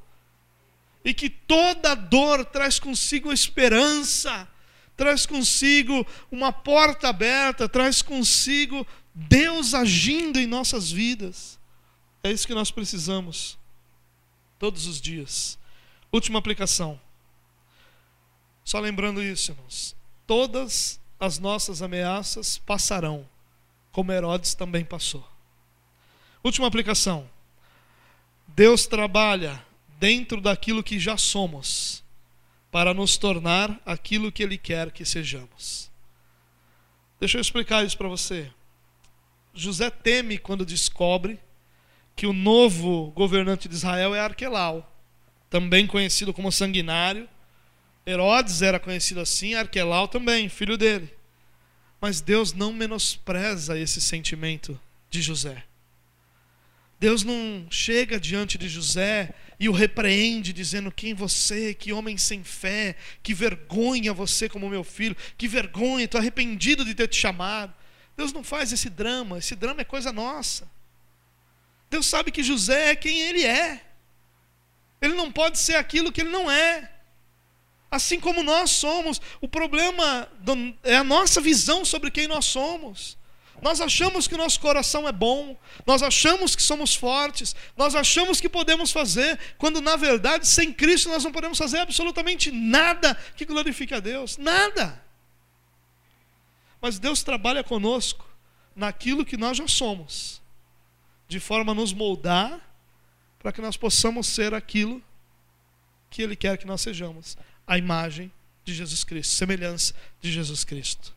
S1: e que toda dor traz consigo esperança, traz consigo uma porta aberta, traz consigo Deus agindo em nossas vidas. É isso que nós precisamos todos os dias. Última aplicação. Só lembrando isso, irmãos. Todas as nossas ameaças passarão, como Herodes também passou. Última aplicação. Deus trabalha dentro daquilo que já somos, para nos tornar aquilo que Ele quer que sejamos. Deixa eu explicar isso para você. José teme quando descobre que o novo governante de Israel é Arquelau, também conhecido como sanguinário. Herodes era conhecido assim, Arquelau também, filho dele. Mas Deus não menospreza esse sentimento de José. Deus não chega diante de José e o repreende, dizendo: Quem você, que homem sem fé, que vergonha você como meu filho, que vergonha, estou arrependido de ter te chamado. Deus não faz esse drama, esse drama é coisa nossa. Deus sabe que José é quem ele é. Ele não pode ser aquilo que ele não é. Assim como nós somos, o problema é a nossa visão sobre quem nós somos. Nós achamos que o nosso coração é bom, nós achamos que somos fortes, nós achamos que podemos fazer, quando na verdade, sem Cristo, nós não podemos fazer absolutamente nada que glorifique a Deus. Nada. Mas Deus trabalha conosco naquilo que nós já somos, de forma a nos moldar para que nós possamos ser aquilo que Ele quer que nós sejamos a imagem de Jesus Cristo, semelhança de Jesus Cristo.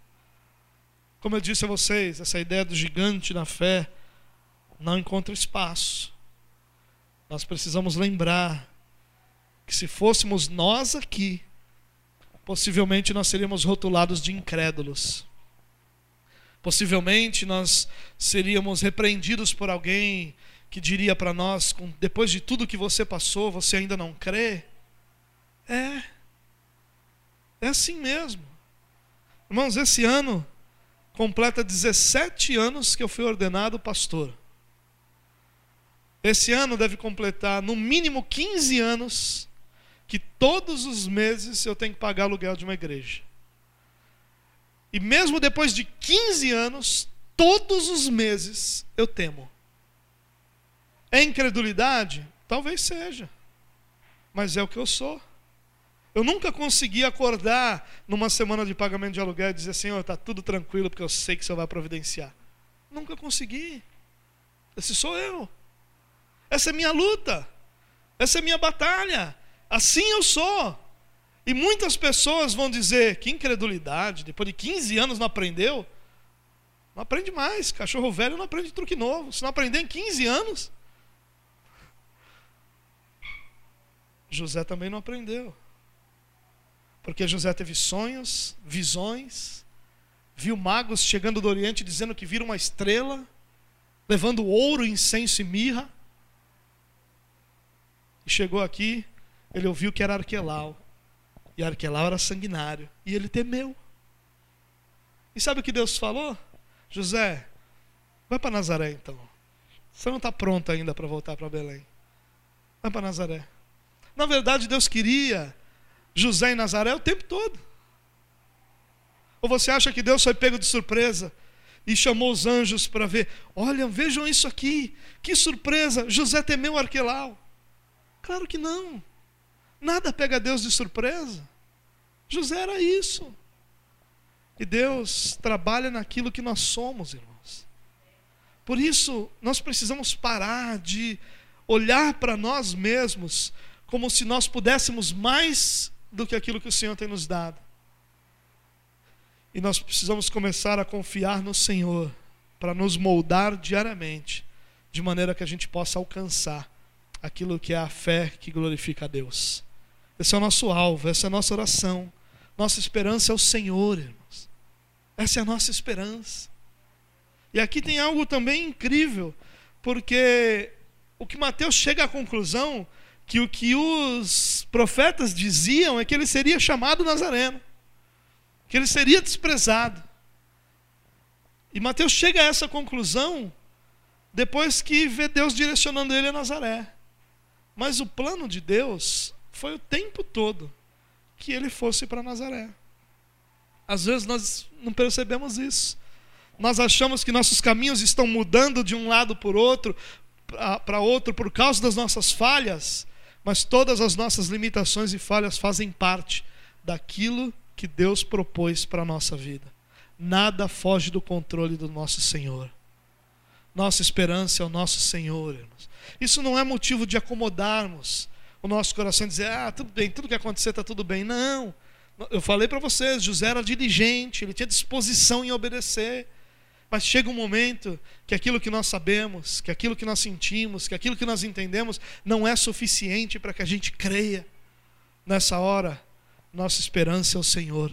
S1: Como eu disse a vocês, essa ideia do gigante na fé não encontra espaço. Nós precisamos lembrar que se fôssemos nós aqui, possivelmente nós seríamos rotulados de incrédulos. Possivelmente nós seríamos repreendidos por alguém que diria para nós: depois de tudo que você passou, você ainda não crê? É, é assim mesmo. Irmãos, esse ano completa 17 anos que eu fui ordenado pastor. Esse ano deve completar no mínimo 15 anos que todos os meses eu tenho que pagar aluguel de uma igreja. E mesmo depois de 15 anos, todos os meses eu temo. É incredulidade? Talvez seja. Mas é o que eu sou. Eu nunca consegui acordar numa semana de pagamento de aluguel e dizer, Senhor, está tudo tranquilo porque eu sei que o Senhor vai providenciar. Nunca consegui. Esse sou eu. Essa é minha luta. Essa é minha batalha. Assim eu sou. E muitas pessoas vão dizer: que incredulidade, depois de 15 anos não aprendeu. Não aprende mais. Cachorro velho não aprende truque novo. Se não aprender em 15 anos. José também não aprendeu. Porque José teve sonhos, visões, viu magos chegando do Oriente dizendo que viram uma estrela, levando ouro, incenso e mirra. E chegou aqui, ele ouviu que era Arquelau. E Arquelau era sanguinário. E ele temeu. E sabe o que Deus falou? José, vai para Nazaré então. Você não está pronto ainda para voltar para Belém. Vai para Nazaré. Na verdade, Deus queria José em Nazaré o tempo todo. Ou você acha que Deus foi pego de surpresa e chamou os anjos para ver? Olha, vejam isso aqui. Que surpresa! José temeu Arquelau. Claro que não. Nada pega Deus de surpresa. José era isso. E Deus trabalha naquilo que nós somos, irmãos. Por isso, nós precisamos parar de olhar para nós mesmos como se nós pudéssemos mais do que aquilo que o Senhor tem nos dado. E nós precisamos começar a confiar no Senhor para nos moldar diariamente, de maneira que a gente possa alcançar aquilo que é a fé que glorifica a Deus. Esse é o nosso alvo, essa é a nossa oração. Nossa esperança é o Senhor, irmãos. Essa é a nossa esperança. E aqui tem algo também incrível, porque o que Mateus chega à conclusão que o que os profetas diziam é que ele seria chamado Nazareno, que ele seria desprezado. E Mateus chega a essa conclusão depois que vê Deus direcionando ele a Nazaré. Mas o plano de Deus foi o tempo todo que ele fosse para Nazaré. Às vezes nós não percebemos isso. Nós achamos que nossos caminhos estão mudando de um lado outro, para outro por causa das nossas falhas, mas todas as nossas limitações e falhas fazem parte daquilo que Deus propôs para a nossa vida. Nada foge do controle do nosso Senhor. Nossa esperança é o nosso Senhor. Irmãos. Isso não é motivo de acomodarmos o nosso coração e dizer, ah, tudo bem, tudo que acontecer está tudo bem. Não. Eu falei para vocês, José era diligente, ele tinha disposição em obedecer. Mas chega um momento que aquilo que nós sabemos, que aquilo que nós sentimos, que aquilo que nós entendemos não é suficiente para que a gente creia. Nessa hora, nossa esperança é o Senhor,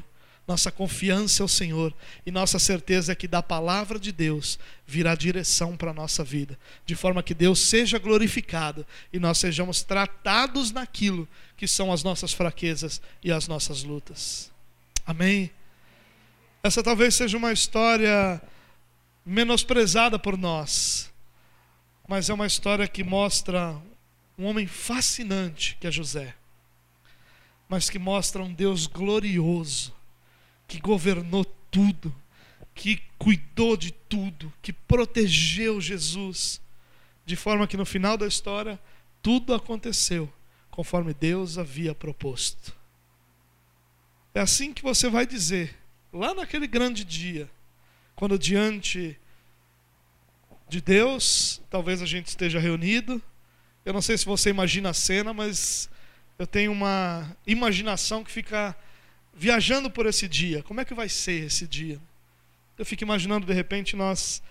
S1: nossa confiança é o Senhor e nossa certeza é que da palavra de Deus virá direção para a nossa vida, de forma que Deus seja glorificado e nós sejamos tratados naquilo que são as nossas fraquezas e as nossas lutas. Amém? Essa talvez seja uma história menosprezada por nós, mas é uma história que mostra um homem fascinante que é José, mas que mostra um Deus glorioso, que governou tudo, que cuidou de tudo, que protegeu Jesus, de forma que no final da história tudo aconteceu conforme Deus havia proposto. É assim que você vai dizer, lá naquele grande dia, quando diante de Deus, talvez a gente esteja reunido. Eu não sei se você imagina a cena, mas eu tenho uma imaginação que fica viajando por esse dia. Como é que vai ser esse dia? Eu fico imaginando de repente nós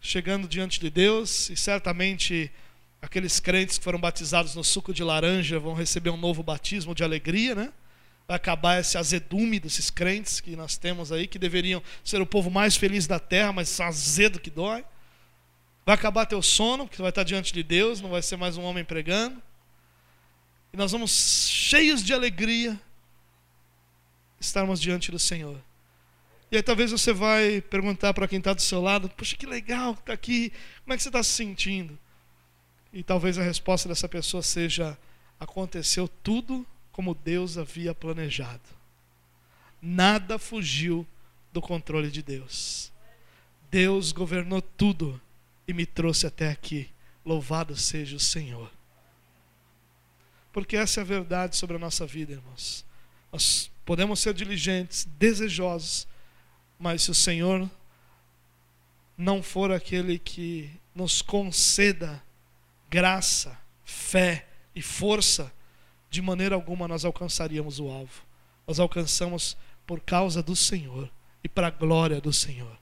S1: chegando diante de Deus e certamente aqueles crentes que foram batizados no suco de laranja vão receber um novo batismo de alegria, né? Vai acabar esse azedume desses crentes que nós temos aí, que deveriam ser o povo mais feliz da terra, mas azedo que dói. Vai acabar teu sono, porque vai estar diante de Deus, não vai ser mais um homem pregando. E nós vamos cheios de alegria estarmos diante do Senhor. E aí talvez você vai perguntar para quem está do seu lado, poxa, que legal que está aqui, como é que você está se sentindo? E talvez a resposta dessa pessoa seja, aconteceu tudo como Deus havia planejado. Nada fugiu do controle de Deus. Deus governou tudo e me trouxe até aqui. Louvado seja o Senhor. Porque essa é a verdade sobre a nossa vida, irmãos. Nós podemos ser diligentes, desejosos, mas se o Senhor não for aquele que nos conceda graça, fé e força, de maneira alguma nós alcançaríamos o alvo. Nós alcançamos por causa do Senhor e para a glória do Senhor.